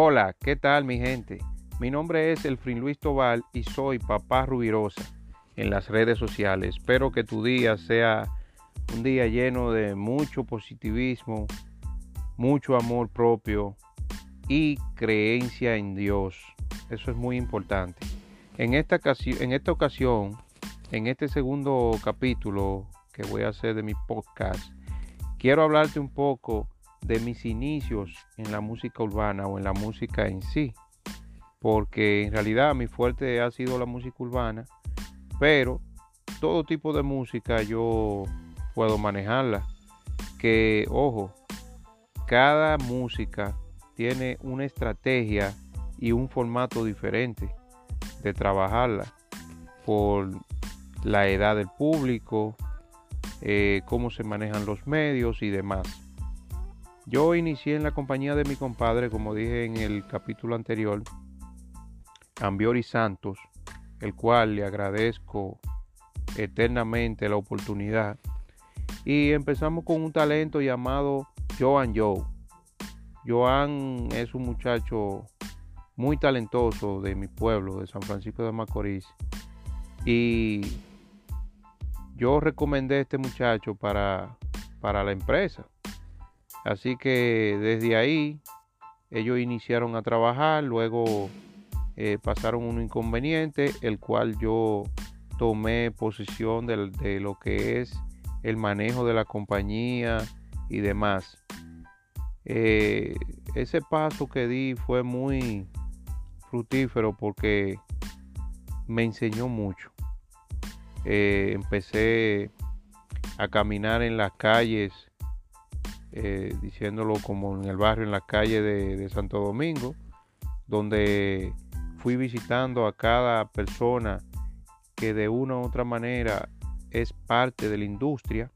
Hola, ¿qué tal mi gente? Mi nombre es Elfrin Luis Tobal y soy Papá Rubirosa en las redes sociales. Espero que tu día sea un día lleno de mucho positivismo, mucho amor propio y creencia en Dios. Eso es muy importante. En esta, en esta ocasión, en este segundo capítulo que voy a hacer de mi podcast, quiero hablarte un poco de mis inicios en la música urbana o en la música en sí. Porque en realidad mi fuerte ha sido la música urbana, pero todo tipo de música yo puedo manejarla. Que, ojo, cada música tiene una estrategia y un formato diferente de trabajarla por la edad del público, eh, cómo se manejan los medios y demás. Yo inicié en la compañía de mi compadre, como dije en el capítulo anterior, Ambiori Santos, el cual le agradezco eternamente la oportunidad. Y empezamos con un talento llamado Joan Joe. Joan es un muchacho muy talentoso de mi pueblo, de San Francisco de Macorís. Y yo recomendé a este muchacho para, para la empresa. Así que desde ahí ellos iniciaron a trabajar, luego eh, pasaron un inconveniente, el cual yo tomé posesión de, lo que es el manejo de la compañía y demás. Eh, ese paso que di fue muy fructífero porque me enseñó mucho. Eh, empecé a caminar en las calles eh, diciéndolo como en el barrio, en la calle de, Santo Domingo, donde fui visitando a cada persona que de una u otra manera es parte de la industria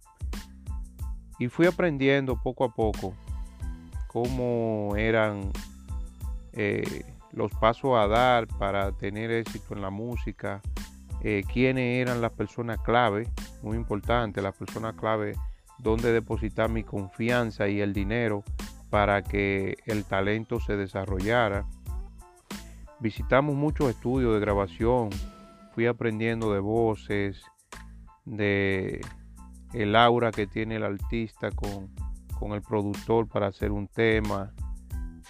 y fui aprendiendo poco a poco cómo eran eh, los pasos a dar para tener éxito en la música, eh, quiénes eran las personas clave, muy importante, las personas clave donde depositar mi confianza y el dinero para que el talento se desarrollara. Visitamos muchos estudios de grabación, fui aprendiendo de voces, de el aura que tiene el artista con, el productor para hacer un tema,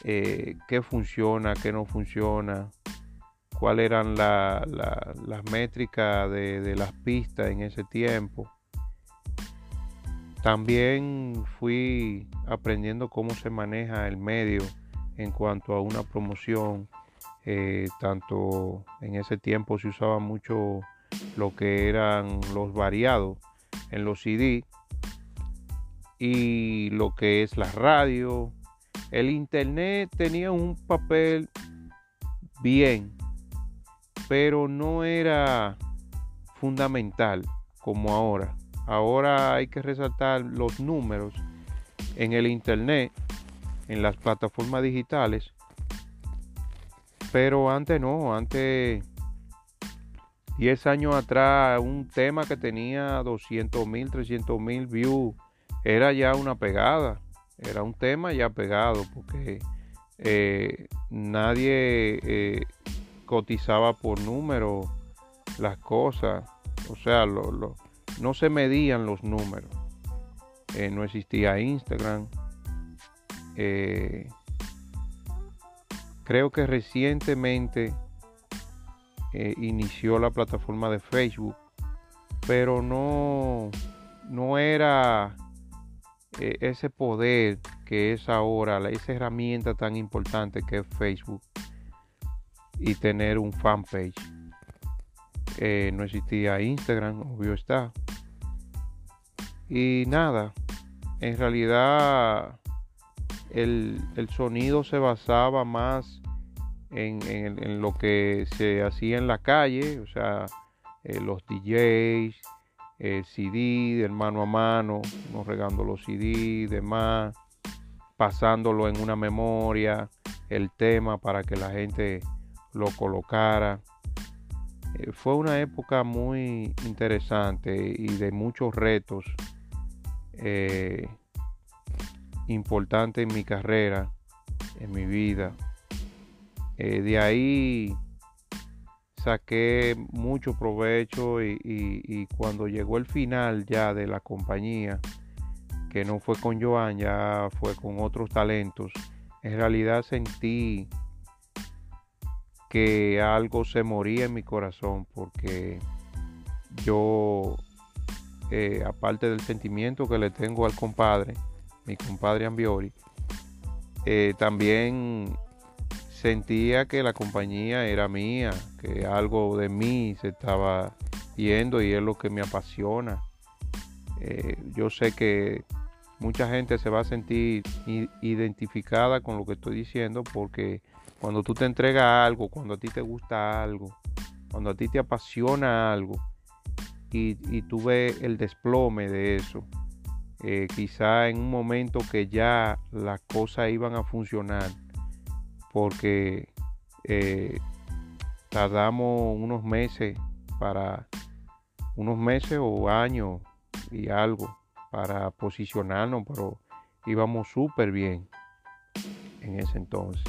eh, qué funciona, qué no funciona, cuáles eran las métricas de las pistas en ese tiempo. También fui aprendiendo cómo se maneja el medio en cuanto a una promoción. Eh, tanto en ese tiempo se usaba mucho lo que eran los variados en los CD y lo que es la radio. El internet tenía un papel bien, pero no era fundamental como ahora. Ahora hay que resaltar los números en el Internet, en las plataformas digitales. Pero antes no, antes 10 años atrás un tema que tenía 200 mil, 300 mil views era ya una pegada, era un tema ya pegado porque eh, nadie eh, cotizaba por número las cosas, o sea, lo, no se medían los números. Eh, no existía Instagram. Eh, creo que recientemente eh, inició la plataforma de Facebook, pero no, no era ese poder que es ahora, esa herramienta tan importante que es Facebook y tener un fanpage. no existía Instagram, obvio está. Y nada, en realidad el, sonido se basaba más en, lo que se hacía en la calle, o sea, eh, los DJs, el CD de mano a mano, no regando los CD, demás, pasándolo en una memoria, el tema para que la gente lo colocara. Eh, fue una época muy interesante y de muchos retos eh, importante en mi carrera, en mi vida. Eh, de ahí saqué mucho provecho y, cuando llegó el final ya de la compañía, que no fue con Joan, ya fue con otros talentos, en realidad sentí que algo se moría en mi corazón porque yo, eh, aparte del sentimiento que le tengo al compadre, mi compadre Ambiori, eh, también sentía que la compañía era mía, que algo de mí se estaba yendo y es lo que me apasiona. Eh, yo sé que mucha gente se va a sentir identificada con lo que estoy diciendo porque cuando tú te entregas algo, cuando a ti te gusta algo, cuando a ti te apasiona algo y, tú ves el desplome de eso, eh, quizá en un momento que ya las cosas iban a funcionar, porque eh, tardamos unos meses para unos meses o años y algo para posicionarnos, pero íbamos súper bien en ese entonces.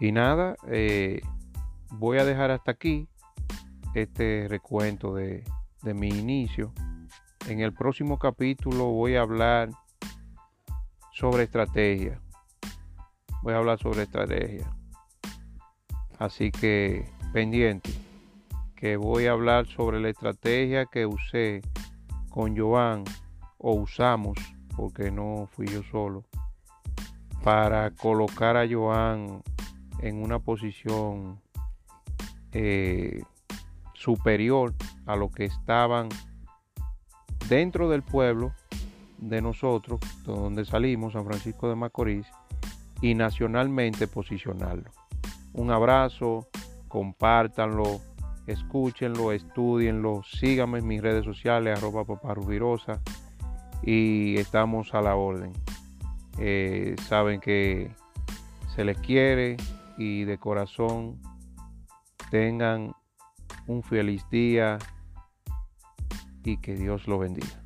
Y nada, eh, voy a dejar hasta aquí este recuento de, de mi inicio. En el próximo capítulo voy a hablar sobre estrategia voy a hablar sobre estrategia. Así que pendiente, que voy a hablar sobre la estrategia que usé con Joan o usamos, porque no fui yo solo, para colocar a Joan en una posición eh, superior a lo que estaban dentro del pueblo de nosotros, donde salimos, San Francisco de Macorís, y nacionalmente posicionarlo. Un abrazo, compártanlo, escúchenlo, estudienlo, síganme en mis redes sociales, arroba paparubirosa y estamos a la orden. Eh, saben que se les quiere y de corazón tengan un feliz día y que Dios lo bendiga.